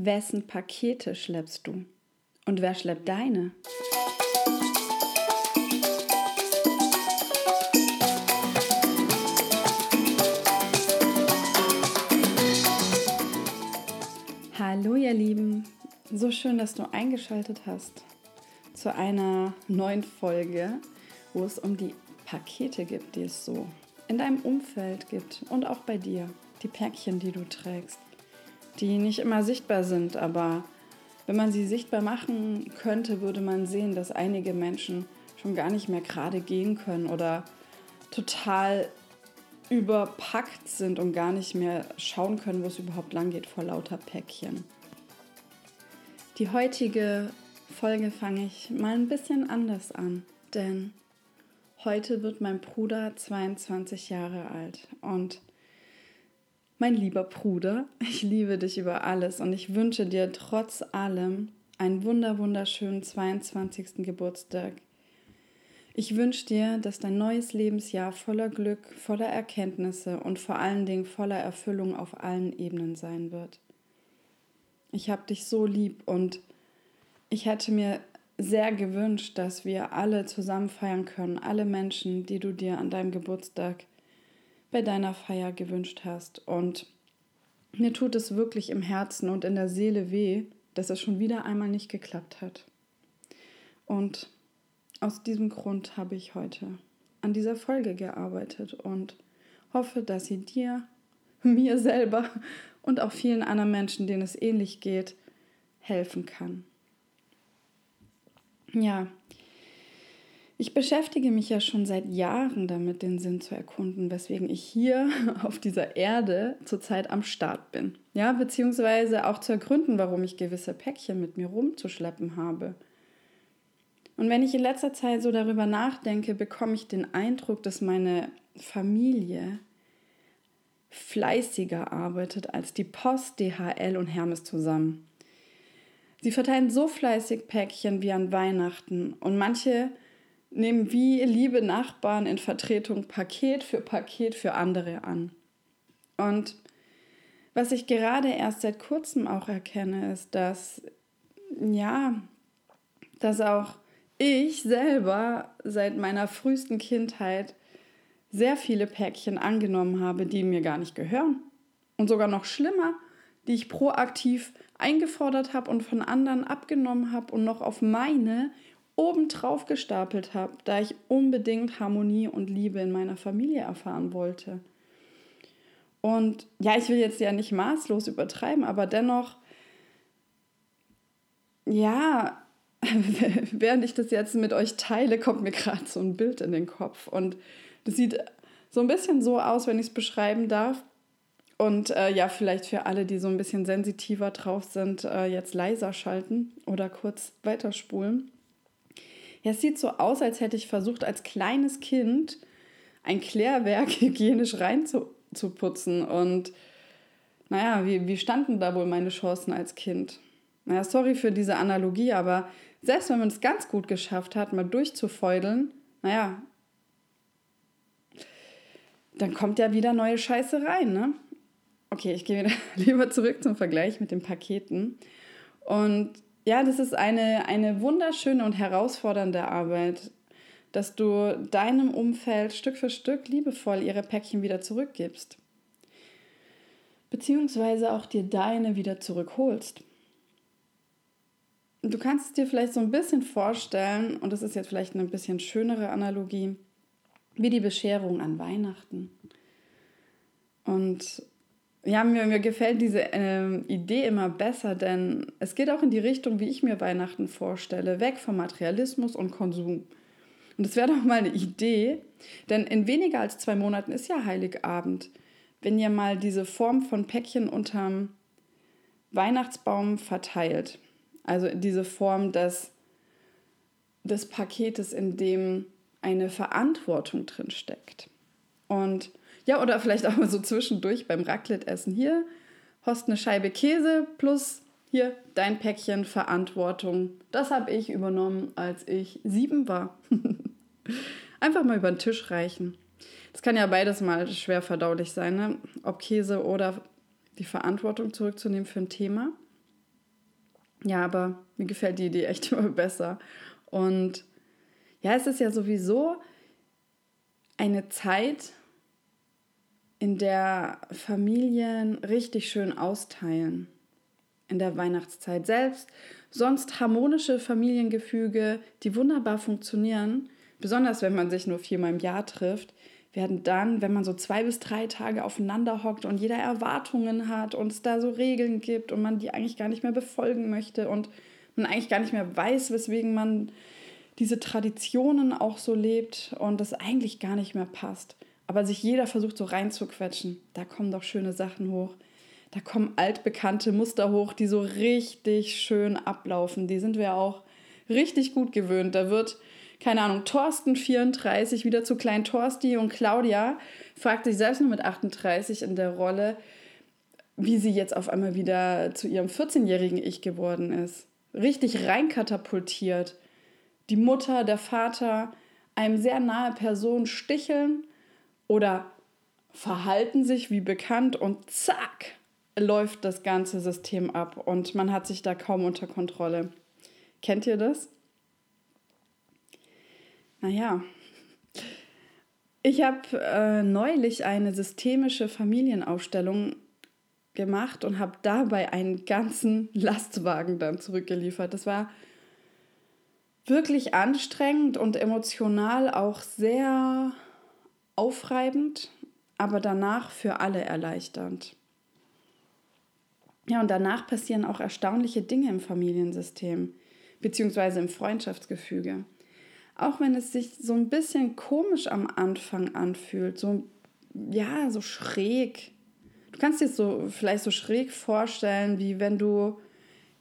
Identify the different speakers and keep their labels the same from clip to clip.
Speaker 1: Wessen Pakete schleppst du? Und wer schleppt deine? Hallo ihr Lieben, so schön, dass du eingeschaltet hast zu einer neuen Folge, wo es um die Pakete gibt, die es so in deinem Umfeld gibt und auch bei dir, die Päckchen, die du trägst die nicht immer sichtbar sind, aber wenn man sie sichtbar machen könnte, würde man sehen, dass einige Menschen schon gar nicht mehr gerade gehen können oder total überpackt sind und gar nicht mehr schauen können, wo es überhaupt lang geht vor lauter Päckchen. Die heutige Folge fange ich mal ein bisschen anders an, denn heute wird mein Bruder 22 Jahre alt und mein lieber Bruder, ich liebe dich über alles und ich wünsche dir trotz allem einen wunder wunderschönen 22. Geburtstag. Ich wünsche dir, dass dein neues Lebensjahr voller Glück, voller Erkenntnisse und vor allen Dingen voller Erfüllung auf allen Ebenen sein wird. Ich habe dich so lieb und ich hätte mir sehr gewünscht, dass wir alle zusammen feiern können, alle Menschen, die du dir an deinem Geburtstag bei deiner Feier gewünscht hast. Und mir tut es wirklich im Herzen und in der Seele weh, dass es schon wieder einmal nicht geklappt hat. Und aus diesem Grund habe ich heute an dieser Folge gearbeitet und hoffe, dass sie dir, mir selber und auch vielen anderen Menschen, denen es ähnlich geht, helfen kann. Ja, ich beschäftige mich ja schon seit Jahren damit, den Sinn zu erkunden, weswegen ich hier auf dieser Erde zurzeit am Start bin. Ja, beziehungsweise auch zu ergründen, warum ich gewisse Päckchen mit mir rumzuschleppen habe. Und wenn ich in letzter Zeit so darüber nachdenke, bekomme ich den Eindruck, dass meine Familie fleißiger arbeitet als die Post, DHL und Hermes zusammen. Sie verteilen so fleißig Päckchen wie an Weihnachten und manche nehmen wie liebe Nachbarn in Vertretung Paket für Paket für andere an. Und was ich gerade erst seit kurzem auch erkenne, ist, dass ja, dass auch ich selber seit meiner frühesten Kindheit sehr viele Päckchen angenommen habe, die mir gar nicht gehören. Und sogar noch schlimmer, die ich proaktiv eingefordert habe und von anderen abgenommen habe und noch auf meine obendrauf gestapelt habe, da ich unbedingt Harmonie und Liebe in meiner Familie erfahren wollte. Und ja, ich will jetzt ja nicht maßlos übertreiben, aber dennoch, ja, während ich das jetzt mit euch teile, kommt mir gerade so ein Bild in den Kopf. Und das sieht so ein bisschen so aus, wenn ich es beschreiben darf. Und äh, ja, vielleicht für alle, die so ein bisschen sensitiver drauf sind, äh, jetzt leiser schalten oder kurz weiterspulen. Ja, es sieht so aus, als hätte ich versucht, als kleines Kind ein Klärwerk hygienisch reinzuputzen. Und naja, wie, wie standen da wohl meine Chancen als Kind? Naja, sorry für diese Analogie, aber selbst wenn man es ganz gut geschafft hat, mal durchzufeudeln, naja, dann kommt ja wieder neue Scheiße rein, ne? Okay, ich gehe wieder lieber zurück zum Vergleich mit den Paketen. Und ja, das ist eine, eine wunderschöne und herausfordernde Arbeit, dass du deinem Umfeld Stück für Stück liebevoll ihre Päckchen wieder zurückgibst. Beziehungsweise auch dir deine wieder zurückholst. Du kannst es dir vielleicht so ein bisschen vorstellen, und das ist jetzt vielleicht eine bisschen schönere Analogie, wie die Bescherung an Weihnachten. Und ja, mir, mir gefällt diese ähm, Idee immer besser, denn es geht auch in die Richtung, wie ich mir Weihnachten vorstelle, weg vom Materialismus und Konsum. Und das wäre doch mal eine Idee, denn in weniger als zwei Monaten ist ja Heiligabend. Wenn ihr mal diese Form von Päckchen unterm Weihnachtsbaum verteilt, also diese Form des, des Paketes, in dem eine Verantwortung drin steckt. Und ja, oder vielleicht auch mal so zwischendurch beim Raclette-Essen. Hier hast eine Scheibe Käse plus hier dein Päckchen Verantwortung. Das habe ich übernommen, als ich sieben war. Einfach mal über den Tisch reichen. Das kann ja beides mal schwer verdaulich sein, ne? ob Käse oder die Verantwortung zurückzunehmen für ein Thema. Ja, aber mir gefällt die Idee echt immer besser. Und ja, es ist ja sowieso eine Zeit, in der Familien richtig schön austeilen. In der Weihnachtszeit selbst. Sonst harmonische Familiengefüge, die wunderbar funktionieren, besonders wenn man sich nur viermal im Jahr trifft, werden dann, wenn man so zwei bis drei Tage aufeinander hockt und jeder Erwartungen hat und es da so Regeln gibt und man die eigentlich gar nicht mehr befolgen möchte und man eigentlich gar nicht mehr weiß, weswegen man diese Traditionen auch so lebt und das eigentlich gar nicht mehr passt. Aber sich jeder versucht so reinzuquetschen. Da kommen doch schöne Sachen hoch. Da kommen altbekannte Muster hoch, die so richtig schön ablaufen. Die sind wir auch richtig gut gewöhnt. Da wird, keine Ahnung, Thorsten 34 wieder zu Klein Torsti und Claudia fragt sich selbst nur mit 38 in der Rolle, wie sie jetzt auf einmal wieder zu ihrem 14-jährigen Ich geworden ist. Richtig reinkatapultiert die Mutter, der Vater einem sehr nahe Person sticheln oder verhalten sich wie bekannt und zack läuft das ganze System ab und man hat sich da kaum unter Kontrolle. Kennt ihr das? Naja, ich habe äh, neulich eine systemische Familienaufstellung gemacht und habe dabei einen ganzen Lastwagen dann zurückgeliefert. Das war wirklich anstrengend und emotional auch sehr aufreibend, aber danach für alle erleichternd. Ja, und danach passieren auch erstaunliche Dinge im Familiensystem, beziehungsweise im Freundschaftsgefüge. Auch wenn es sich so ein bisschen komisch am Anfang anfühlt, so, ja, so schräg. Du kannst dir so vielleicht so schräg vorstellen, wie wenn du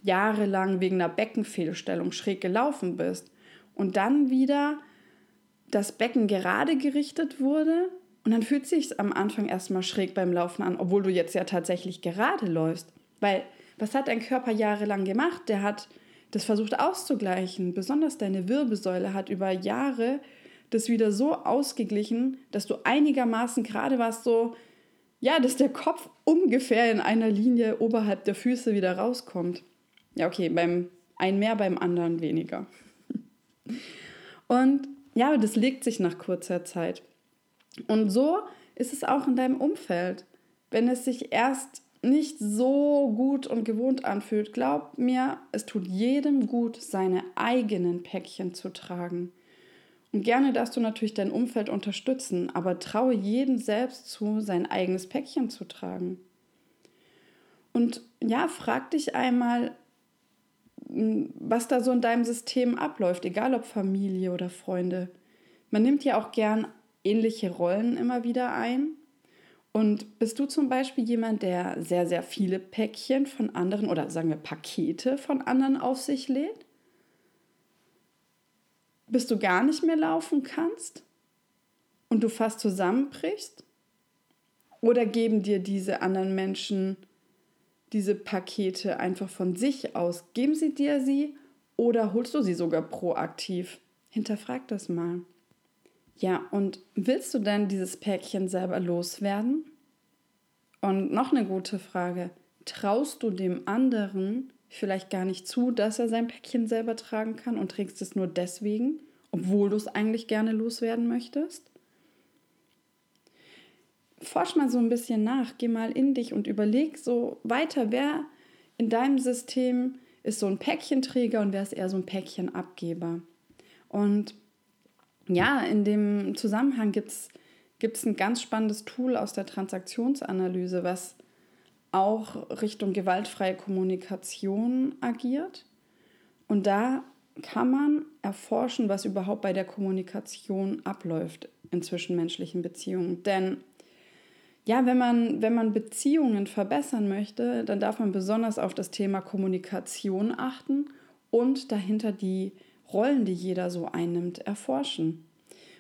Speaker 1: jahrelang wegen einer Beckenfehlstellung schräg gelaufen bist und dann wieder das Becken gerade gerichtet wurde und dann fühlt sich am Anfang erstmal schräg beim Laufen an, obwohl du jetzt ja tatsächlich gerade läufst. Weil was hat dein Körper jahrelang gemacht? Der hat das versucht auszugleichen. Besonders deine Wirbelsäule hat über Jahre das wieder so ausgeglichen, dass du einigermaßen gerade warst, so, ja, dass der Kopf ungefähr in einer Linie oberhalb der Füße wieder rauskommt. Ja, okay, beim einen mehr, beim anderen weniger. Und ja, das legt sich nach kurzer Zeit. Und so ist es auch in deinem Umfeld. Wenn es sich erst nicht so gut und gewohnt anfühlt, glaub mir, es tut jedem gut, seine eigenen Päckchen zu tragen. Und gerne darfst du natürlich dein Umfeld unterstützen, aber traue jedem selbst zu, sein eigenes Päckchen zu tragen. Und ja, frag dich einmal, was da so in deinem System abläuft, egal ob Familie oder Freunde. Man nimmt ja auch gern ähnliche Rollen immer wieder ein. Und bist du zum Beispiel jemand, der sehr, sehr viele Päckchen von anderen oder sagen wir Pakete von anderen auf sich lädt? Bis du gar nicht mehr laufen kannst und du fast zusammenbrichst? Oder geben dir diese anderen Menschen diese Pakete einfach von sich aus? Geben sie dir sie oder holst du sie sogar proaktiv? Hinterfrag das mal. Ja, und willst du denn dieses Päckchen selber loswerden? Und noch eine gute Frage. Traust du dem anderen vielleicht gar nicht zu, dass er sein Päckchen selber tragen kann und trägst es nur deswegen, obwohl du es eigentlich gerne loswerden möchtest? Forsch mal so ein bisschen nach, geh mal in dich und überleg so weiter, wer in deinem System ist so ein Päckchenträger und wer ist eher so ein Päckchenabgeber. Und ja, in dem Zusammenhang gibt es ein ganz spannendes Tool aus der Transaktionsanalyse, was auch Richtung gewaltfreie Kommunikation agiert. Und da kann man erforschen, was überhaupt bei der Kommunikation abläuft in zwischenmenschlichen Beziehungen. Denn ja, wenn man, wenn man Beziehungen verbessern möchte, dann darf man besonders auf das Thema Kommunikation achten und dahinter die Rollen, die jeder so einnimmt, erforschen.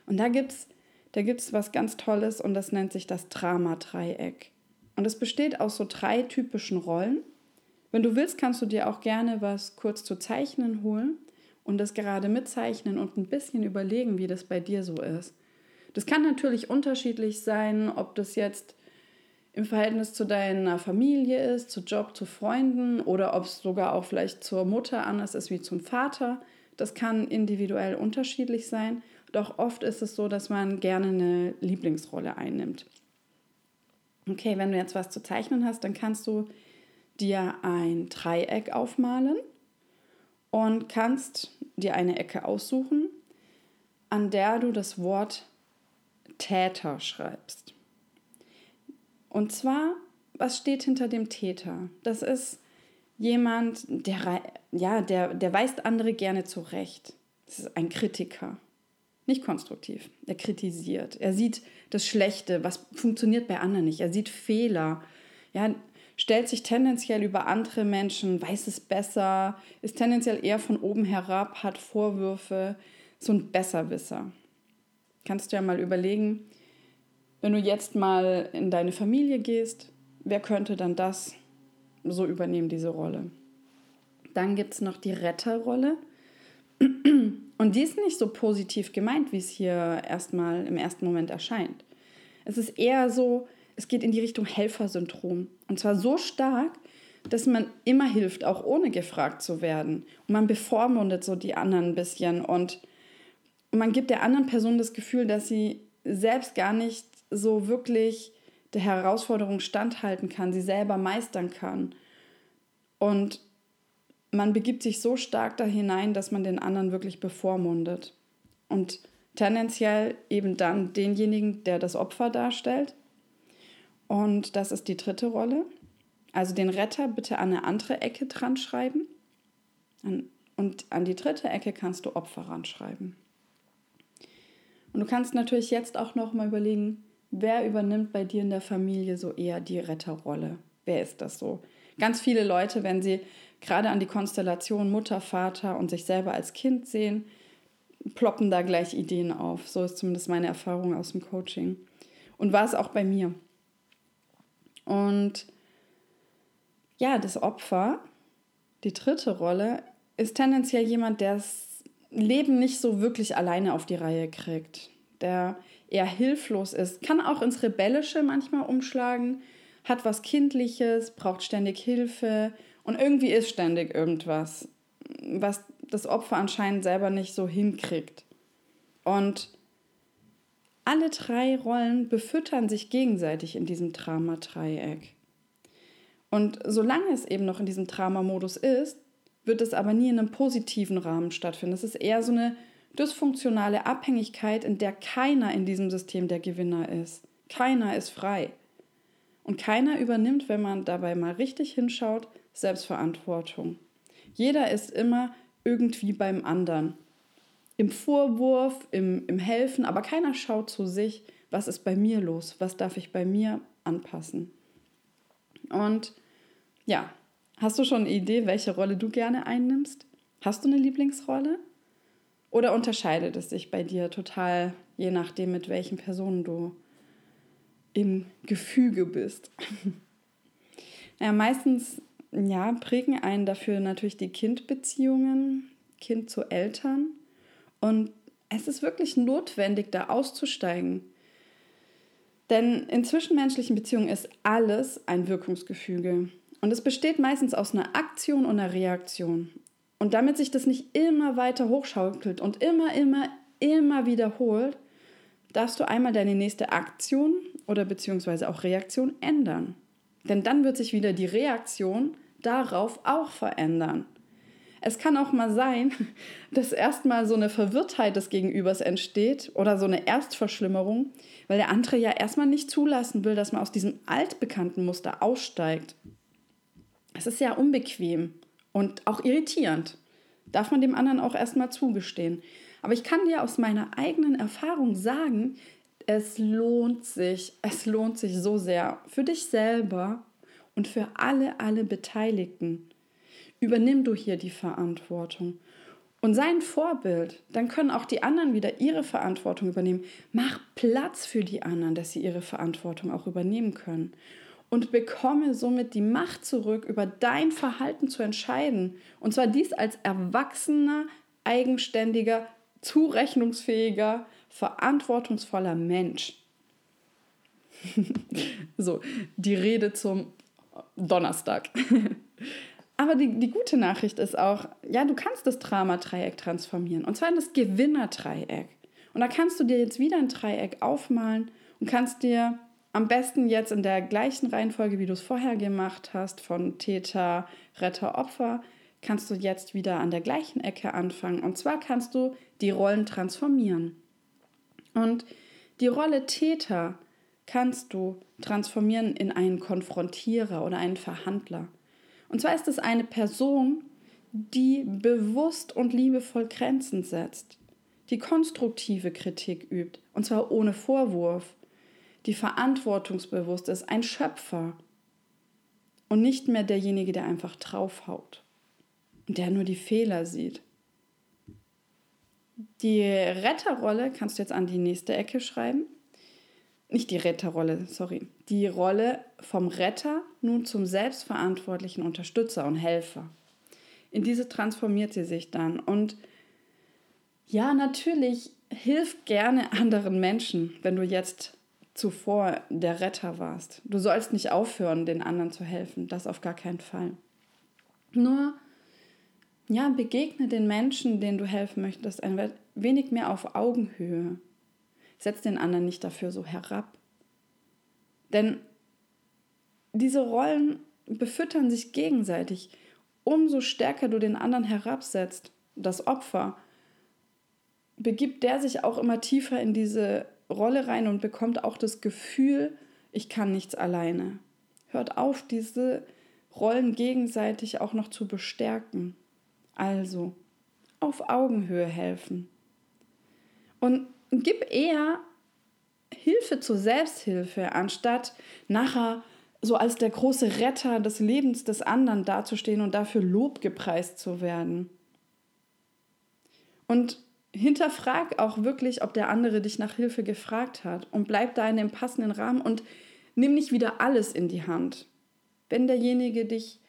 Speaker 1: Und da gibt es da gibt's was ganz Tolles und das nennt sich das Drama-Dreieck. Und es besteht aus so drei typischen Rollen. Wenn du willst, kannst du dir auch gerne was kurz zu zeichnen holen und das gerade mitzeichnen und ein bisschen überlegen, wie das bei dir so ist. Das kann natürlich unterschiedlich sein, ob das jetzt im Verhältnis zu deiner Familie ist, zu Job, zu Freunden oder ob es sogar auch vielleicht zur Mutter anders ist wie zum Vater. Das kann individuell unterschiedlich sein. Doch oft ist es so, dass man gerne eine Lieblingsrolle einnimmt. Okay, wenn du jetzt was zu zeichnen hast, dann kannst du dir ein Dreieck aufmalen und kannst dir eine Ecke aussuchen, an der du das Wort Täter schreibst. Und zwar, was steht hinter dem Täter? Das ist jemand, der, ja, der, der weist andere gerne zurecht. Das ist ein Kritiker. Nicht konstruktiv. Er kritisiert. Er sieht das Schlechte, was funktioniert bei anderen nicht. Er sieht Fehler. Ja, stellt sich tendenziell über andere Menschen, weiß es besser, ist tendenziell eher von oben herab, hat Vorwürfe, so ein Besserwisser. Kannst du ja mal überlegen, wenn du jetzt mal in deine Familie gehst, wer könnte dann das so übernehmen, diese Rolle? Dann gibt es noch die Retterrolle. Und die ist nicht so positiv gemeint, wie es hier erstmal im ersten Moment erscheint. Es ist eher so, es geht in die Richtung Helfersyndrom. Und zwar so stark, dass man immer hilft, auch ohne gefragt zu werden. Und man bevormundet so die anderen ein bisschen und man gibt der anderen Person das Gefühl, dass sie selbst gar nicht so wirklich der Herausforderung standhalten kann, sie selber meistern kann. Und man begibt sich so stark da hinein, dass man den anderen wirklich bevormundet. Und tendenziell eben dann denjenigen, der das Opfer darstellt. Und das ist die dritte Rolle. Also den Retter bitte an eine andere Ecke dran schreiben. Und an die dritte Ecke kannst du Opfer ranschreiben. Und du kannst natürlich jetzt auch noch mal überlegen, wer übernimmt bei dir in der Familie so eher die Retterrolle? Wer ist das so? Ganz viele Leute, wenn sie gerade an die Konstellation Mutter, Vater und sich selber als Kind sehen, ploppen da gleich Ideen auf. So ist zumindest meine Erfahrung aus dem Coaching. Und war es auch bei mir. Und ja, das Opfer, die dritte Rolle, ist tendenziell jemand, der das Leben nicht so wirklich alleine auf die Reihe kriegt. Der eher hilflos ist, kann auch ins Rebellische manchmal umschlagen, hat was Kindliches, braucht ständig Hilfe und irgendwie ist ständig irgendwas, was das Opfer anscheinend selber nicht so hinkriegt. Und alle drei Rollen befüttern sich gegenseitig in diesem Drama-Dreieck. Und solange es eben noch in diesem Drama-Modus ist, wird es aber nie in einem positiven Rahmen stattfinden. Es ist eher so eine dysfunktionale Abhängigkeit, in der keiner in diesem System der Gewinner ist. Keiner ist frei. Und keiner übernimmt, wenn man dabei mal richtig hinschaut, Selbstverantwortung. Jeder ist immer irgendwie beim anderen. Im Vorwurf, im, im Helfen, aber keiner schaut zu sich, was ist bei mir los, was darf ich bei mir anpassen. Und ja, hast du schon eine Idee, welche Rolle du gerne einnimmst? Hast du eine Lieblingsrolle? Oder unterscheidet es sich bei dir total, je nachdem, mit welchen Personen du im Gefüge bist? ja, meistens ja, prägen einen dafür natürlich die Kindbeziehungen, Kind zu Eltern. Und es ist wirklich notwendig, da auszusteigen. Denn in zwischenmenschlichen Beziehungen ist alles ein Wirkungsgefüge. Und es besteht meistens aus einer Aktion und einer Reaktion. Und damit sich das nicht immer weiter hochschaukelt und immer, immer, immer wiederholt, darfst du einmal deine nächste Aktion oder beziehungsweise auch Reaktion ändern. Denn dann wird sich wieder die Reaktion darauf auch verändern. Es kann auch mal sein, dass erstmal so eine Verwirrtheit des Gegenübers entsteht oder so eine Erstverschlimmerung, weil der andere ja erstmal nicht zulassen will, dass man aus diesem altbekannten Muster aussteigt. Es ist ja unbequem und auch irritierend. Darf man dem anderen auch erstmal zugestehen. Aber ich kann dir aus meiner eigenen Erfahrung sagen, es lohnt sich, es lohnt sich so sehr für dich selber und für alle, alle Beteiligten. Übernimm du hier die Verantwortung und sei ein Vorbild. Dann können auch die anderen wieder ihre Verantwortung übernehmen. Mach Platz für die anderen, dass sie ihre Verantwortung auch übernehmen können und bekomme somit die Macht zurück, über dein Verhalten zu entscheiden. Und zwar dies als erwachsener, eigenständiger, zurechnungsfähiger, verantwortungsvoller Mensch. so, die Rede zum Donnerstag. Aber die, die gute Nachricht ist auch, ja, du kannst das Drama-Dreieck transformieren. Und zwar in das Gewinner-Dreieck. Und da kannst du dir jetzt wieder ein Dreieck aufmalen und kannst dir am besten jetzt in der gleichen Reihenfolge, wie du es vorher gemacht hast, von Täter, Retter, Opfer, kannst du jetzt wieder an der gleichen Ecke anfangen. Und zwar kannst du die Rollen transformieren. Und die Rolle Täter kannst du transformieren in einen Konfrontierer oder einen Verhandler. Und zwar ist es eine Person, die bewusst und liebevoll Grenzen setzt, die konstruktive Kritik übt, und zwar ohne Vorwurf, die verantwortungsbewusst ist, ein Schöpfer und nicht mehr derjenige, der einfach draufhaut und der nur die Fehler sieht. Die Retterrolle kannst du jetzt an die nächste Ecke schreiben. Nicht die Retterrolle, sorry. Die Rolle vom Retter nun zum selbstverantwortlichen Unterstützer und Helfer. In diese transformiert sie sich dann. Und ja, natürlich hilft gerne anderen Menschen, wenn du jetzt zuvor der Retter warst. Du sollst nicht aufhören, den anderen zu helfen. Das auf gar keinen Fall. Nur ja, begegne den Menschen, denen du helfen möchtest, ein wenig mehr auf Augenhöhe. Setz den anderen nicht dafür so herab. Denn diese Rollen befüttern sich gegenseitig. Umso stärker du den anderen herabsetzt, das Opfer, begibt der sich auch immer tiefer in diese Rolle rein und bekommt auch das Gefühl, ich kann nichts alleine. Hört auf, diese Rollen gegenseitig auch noch zu bestärken. Also auf Augenhöhe helfen. Und gib eher Hilfe zur Selbsthilfe, anstatt nachher so als der große Retter des Lebens des anderen dazustehen und dafür Lob gepreist zu werden. Und hinterfrag auch wirklich, ob der andere dich nach Hilfe gefragt hat und bleib da in dem passenden Rahmen und nimm nicht wieder alles in die Hand. Wenn derjenige dich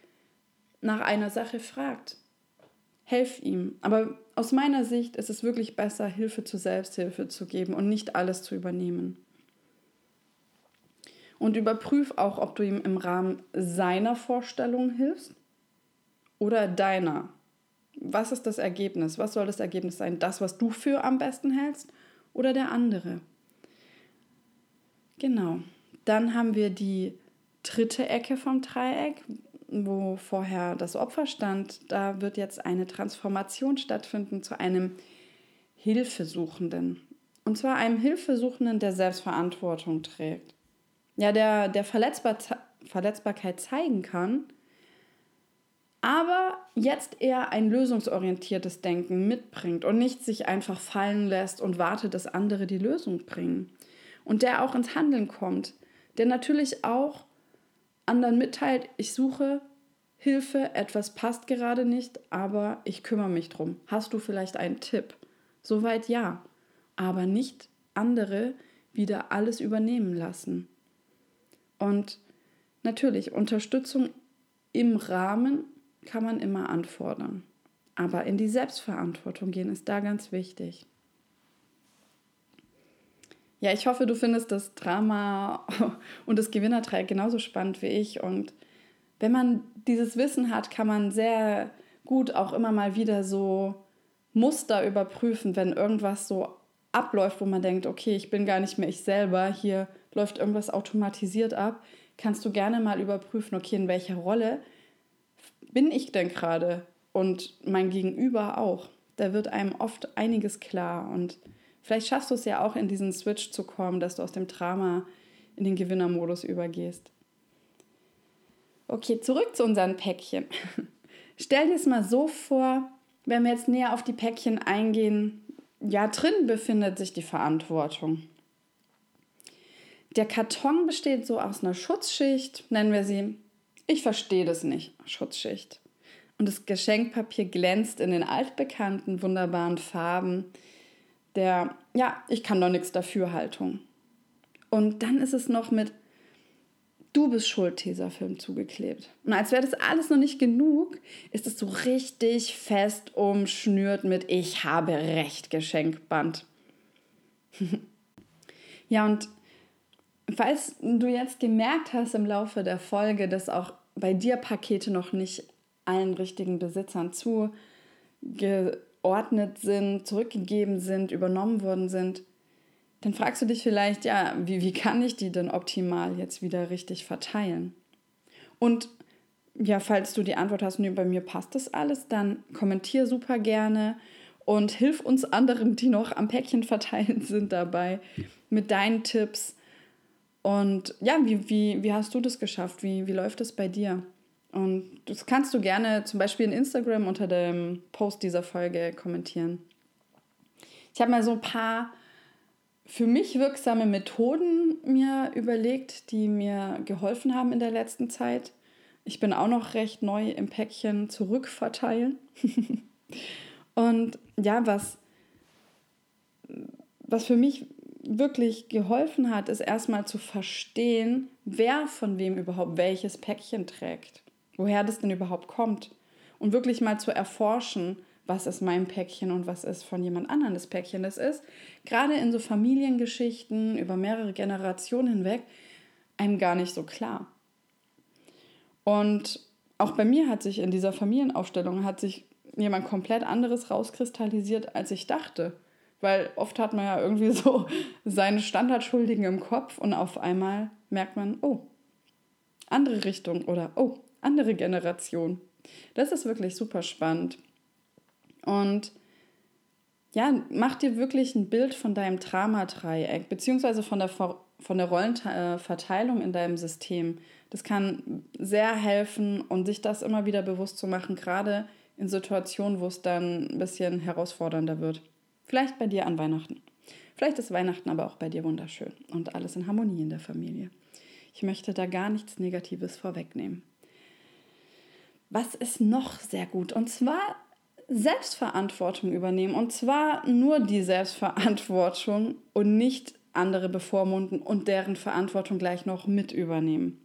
Speaker 1: nach einer Sache fragt, helf ihm. Aber aus meiner Sicht ist es wirklich besser, Hilfe zur Selbsthilfe zu geben und nicht alles zu übernehmen. Und überprüf auch, ob du ihm im Rahmen seiner Vorstellung hilfst oder deiner. Was ist das Ergebnis? Was soll das Ergebnis sein? Das, was du für am besten hältst oder der andere? Genau. Dann haben wir die dritte Ecke vom Dreieck, wo vorher das Opfer stand, da wird jetzt eine Transformation stattfinden zu einem Hilfesuchenden. Und zwar einem Hilfesuchenden, der Selbstverantwortung trägt. Ja, der, der Verletzbar Verletzbarkeit zeigen kann, aber jetzt eher ein lösungsorientiertes Denken mitbringt und nicht sich einfach fallen lässt und wartet, dass andere die Lösung bringen. Und der auch ins Handeln kommt, der natürlich auch anderen mitteilt, ich suche Hilfe, etwas passt gerade nicht, aber ich kümmere mich drum. Hast du vielleicht einen Tipp? Soweit ja, aber nicht andere wieder alles übernehmen lassen. Und natürlich, Unterstützung im Rahmen kann man immer anfordern. Aber in die Selbstverantwortung gehen ist da ganz wichtig. Ja, ich hoffe, du findest das Drama und das Gewinnertreieck genauso spannend wie ich. Und wenn man dieses Wissen hat, kann man sehr gut auch immer mal wieder so Muster überprüfen, wenn irgendwas so abläuft, wo man denkt, okay, ich bin gar nicht mehr ich selber, hier läuft irgendwas automatisiert ab, kannst du gerne mal überprüfen, okay, in welcher Rolle bin ich denn gerade und mein Gegenüber auch. Da wird einem oft einiges klar und Vielleicht schaffst du es ja auch in diesen Switch zu kommen, dass du aus dem Drama in den Gewinnermodus übergehst. Okay, zurück zu unseren Päckchen. Stell dir es mal so vor, wenn wir jetzt näher auf die Päckchen eingehen, ja, drin befindet sich die Verantwortung. Der Karton besteht so aus einer Schutzschicht, nennen wir sie, ich verstehe das nicht, Schutzschicht. Und das Geschenkpapier glänzt in den altbekannten, wunderbaren Farben der, ja, ich kann doch nichts dafür Haltung. Und dann ist es noch mit Du bist schuld, Tesafilm zugeklebt. Und als wäre das alles noch nicht genug, ist es so richtig fest umschnürt mit Ich habe Recht Geschenkband. ja, und falls du jetzt gemerkt hast im Laufe der Folge, dass auch bei dir Pakete noch nicht allen richtigen Besitzern zugeordnet sind, zurückgegeben sind, übernommen worden sind, dann fragst du dich vielleicht, ja, wie, wie kann ich die denn optimal jetzt wieder richtig verteilen? Und ja, falls du die Antwort hast, nee, bei mir passt das alles, dann kommentier super gerne und hilf uns anderen, die noch am Päckchen verteilen sind, dabei mit deinen Tipps. Und ja, wie, wie, wie hast du das geschafft? Wie, wie läuft das bei dir? Und das kannst du gerne zum Beispiel in Instagram unter dem Post dieser Folge kommentieren. Ich habe mal so ein paar für mich wirksame Methoden mir überlegt, die mir geholfen haben in der letzten Zeit. Ich bin auch noch recht neu im Päckchen zurückverteilen. Und ja, was, was für mich wirklich geholfen hat, ist erstmal zu verstehen, wer von wem überhaupt welches Päckchen trägt, woher das denn überhaupt kommt und wirklich mal zu erforschen, was ist mein Päckchen und was ist von jemand anderem das Päckchen. Das ist gerade in so Familiengeschichten über mehrere Generationen hinweg einem gar nicht so klar. Und auch bei mir hat sich in dieser Familienaufstellung hat sich jemand komplett anderes rauskristallisiert, als ich dachte. Weil oft hat man ja irgendwie so seine Standardschuldigen im Kopf und auf einmal merkt man, oh, andere Richtung oder oh, andere Generation. Das ist wirklich super spannend. Und ja, mach dir wirklich ein Bild von deinem Drama-Dreieck, beziehungsweise von der, von der Rollenverteilung in deinem System. Das kann sehr helfen und sich das immer wieder bewusst zu machen, gerade in Situationen, wo es dann ein bisschen herausfordernder wird. Vielleicht bei dir an Weihnachten. Vielleicht ist Weihnachten aber auch bei dir wunderschön und alles in Harmonie in der Familie. Ich möchte da gar nichts Negatives vorwegnehmen. Was ist noch sehr gut? Und zwar Selbstverantwortung übernehmen. Und zwar nur die Selbstverantwortung und nicht andere bevormunden und deren Verantwortung gleich noch mit übernehmen.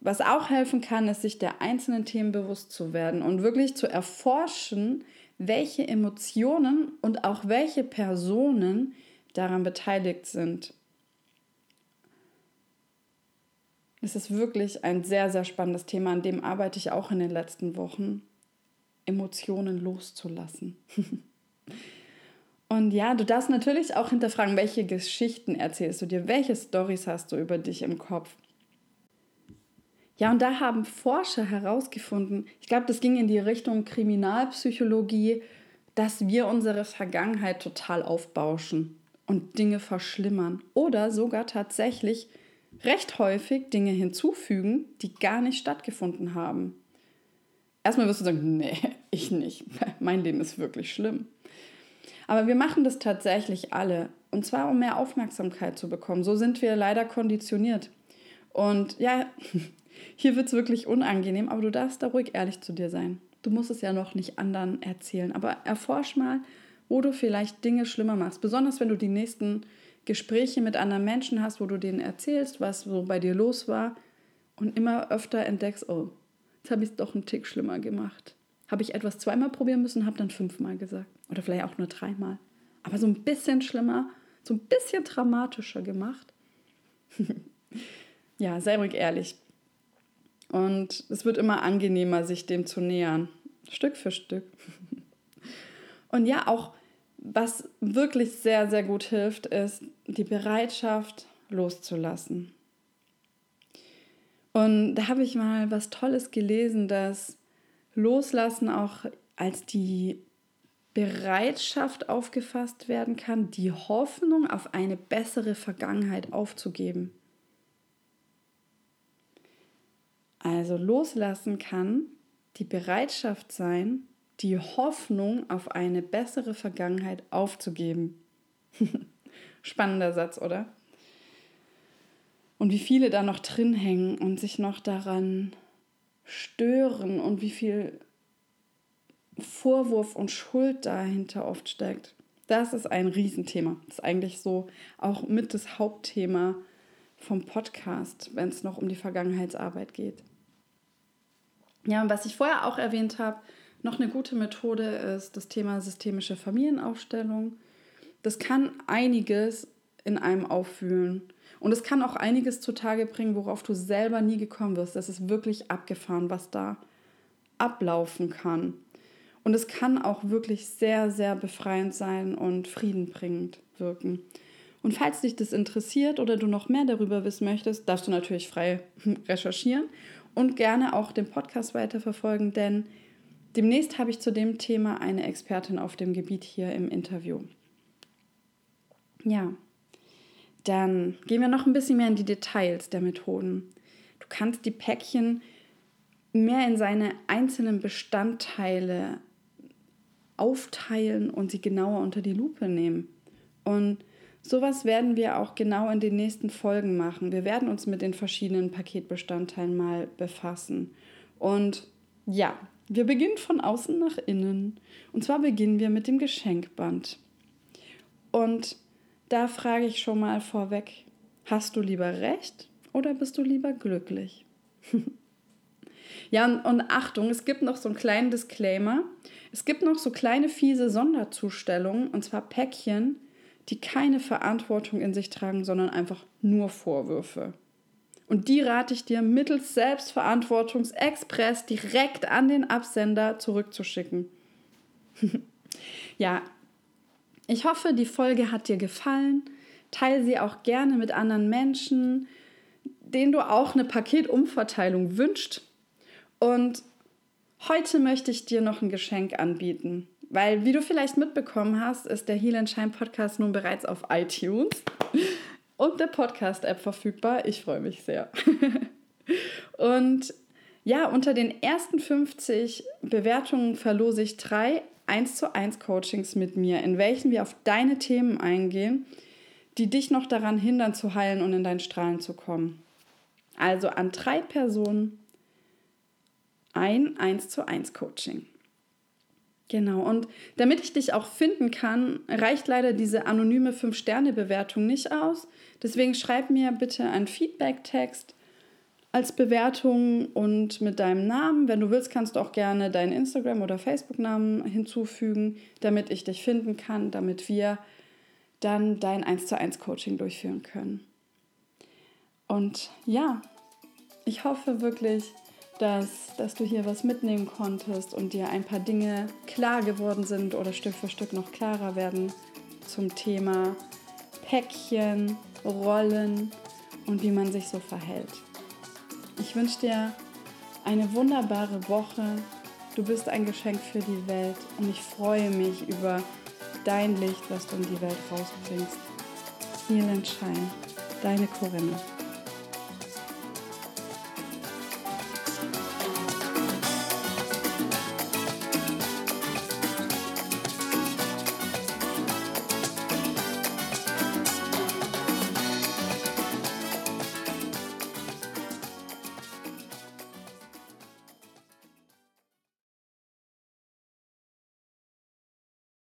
Speaker 1: Was auch helfen kann, ist, sich der einzelnen Themen bewusst zu werden und wirklich zu erforschen, welche Emotionen und auch welche Personen daran beteiligt sind. Es ist wirklich ein sehr, sehr spannendes Thema, an dem arbeite ich auch in den letzten Wochen. Emotionen loszulassen. Und ja, du darfst natürlich auch hinterfragen, welche Geschichten erzählst du dir, welche Stories hast du über dich im Kopf. Ja, und da haben Forscher herausgefunden, ich glaube, das ging in die Richtung Kriminalpsychologie, dass wir unsere Vergangenheit total aufbauschen und Dinge verschlimmern oder sogar tatsächlich recht häufig Dinge hinzufügen, die gar nicht stattgefunden haben. Erstmal wirst du sagen, nee, ich nicht. Mein Leben ist wirklich schlimm. Aber wir machen das tatsächlich alle. Und zwar, um mehr Aufmerksamkeit zu bekommen. So sind wir leider konditioniert. Und ja, hier wird es wirklich unangenehm, aber du darfst da ruhig ehrlich zu dir sein. Du musst es ja noch nicht anderen erzählen, aber erforsch mal, wo du vielleicht Dinge schlimmer machst. Besonders wenn du die nächsten Gespräche mit anderen Menschen hast, wo du denen erzählst, was so bei dir los war und immer öfter entdeckst, oh, jetzt habe ich es doch einen Tick schlimmer gemacht. Habe ich etwas zweimal probieren müssen, habe dann fünfmal gesagt. Oder vielleicht auch nur dreimal. Aber so ein bisschen schlimmer, so ein bisschen dramatischer gemacht. ja, sei ruhig ehrlich. Und es wird immer angenehmer, sich dem zu nähern. Stück für Stück. Und ja, auch was wirklich sehr, sehr gut hilft, ist die Bereitschaft loszulassen. Und da habe ich mal was Tolles gelesen, dass Loslassen auch als die Bereitschaft aufgefasst werden kann, die Hoffnung auf eine bessere Vergangenheit aufzugeben. Also loslassen kann die Bereitschaft sein, die Hoffnung auf eine bessere Vergangenheit aufzugeben. Spannender Satz, oder? Und wie viele da noch drin hängen und sich noch daran stören und wie viel Vorwurf und Schuld dahinter oft steckt. Das ist ein Riesenthema. Das ist eigentlich so auch mit das Hauptthema vom Podcast, wenn es noch um die Vergangenheitsarbeit geht. Ja, und was ich vorher auch erwähnt habe, noch eine gute Methode ist das Thema systemische Familienaufstellung. Das kann einiges in einem auffühlen. Und es kann auch einiges zutage bringen, worauf du selber nie gekommen wirst. Das ist wirklich abgefahren, was da ablaufen kann. Und es kann auch wirklich sehr, sehr befreiend sein und friedenbringend wirken. Und falls dich das interessiert oder du noch mehr darüber wissen möchtest, darfst du natürlich frei recherchieren und gerne auch den Podcast weiterverfolgen, denn demnächst habe ich zu dem Thema eine Expertin auf dem Gebiet hier im Interview. Ja, dann gehen wir noch ein bisschen mehr in die Details der Methoden. Du kannst die Päckchen mehr in seine einzelnen Bestandteile aufteilen und sie genauer unter die Lupe nehmen. Und sowas werden wir auch genau in den nächsten Folgen machen. Wir werden uns mit den verschiedenen Paketbestandteilen mal befassen. Und ja, wir beginnen von außen nach innen. Und zwar beginnen wir mit dem Geschenkband. Und da frage ich schon mal vorweg, hast du lieber recht oder bist du lieber glücklich? ja, und, und Achtung, es gibt noch so einen kleinen Disclaimer. Es gibt noch so kleine fiese Sonderzustellungen, und zwar Päckchen, die keine Verantwortung in sich tragen, sondern einfach nur Vorwürfe. Und die rate ich dir mittels Selbstverantwortungsexpress direkt an den Absender zurückzuschicken. ja, ich hoffe, die Folge hat dir gefallen. Teile sie auch gerne mit anderen Menschen, denen du auch eine Paketumverteilung wünscht. Und heute möchte ich dir noch ein Geschenk anbieten. Weil, wie du vielleicht mitbekommen hast, ist der Heal Shine Podcast nun bereits auf iTunes und der Podcast-App verfügbar. Ich freue mich sehr. und ja, unter den ersten 50 Bewertungen verlose ich drei 1 zu 1 Coachings mit mir, in welchen wir auf deine Themen eingehen, die dich noch daran hindern zu heilen und in dein Strahlen zu kommen. Also an drei Personen ein 1 zu 1 Coaching. Genau, und damit ich dich auch finden kann, reicht leider diese anonyme 5-Sterne-Bewertung nicht aus. Deswegen schreib mir bitte einen Feedback-Text als Bewertung und mit deinem Namen. Wenn du willst, kannst du auch gerne deinen Instagram- oder Facebook-Namen hinzufügen, damit ich dich finden kann, damit wir dann dein 1 zu 1 Coaching durchführen können. Und ja, ich hoffe wirklich, dass, dass du hier was mitnehmen konntest und dir ein paar Dinge klar geworden sind oder Stück für Stück noch klarer werden zum Thema Päckchen, Rollen und wie man sich so verhält. Ich wünsche dir eine wunderbare Woche. Du bist ein Geschenk für die Welt und ich freue mich über dein Licht, was du in die Welt rausbringst. Heal and Shine, deine Corinne.